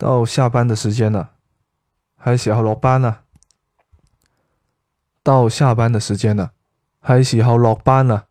到下班的时间了，还是好落班呢？到下班的时间了，还是好落班呢？